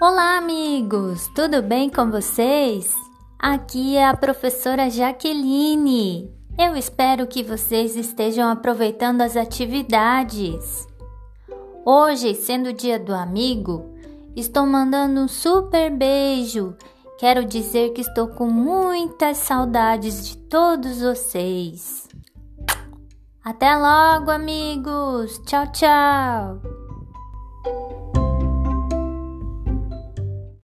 Olá, amigos! Tudo bem com vocês? Aqui é a professora Jaqueline. Eu espero que vocês estejam aproveitando as atividades. Hoje, sendo o dia do amigo, estou mandando um super beijo. Quero dizer que estou com muitas saudades de todos vocês. Até logo, amigos! Tchau, tchau!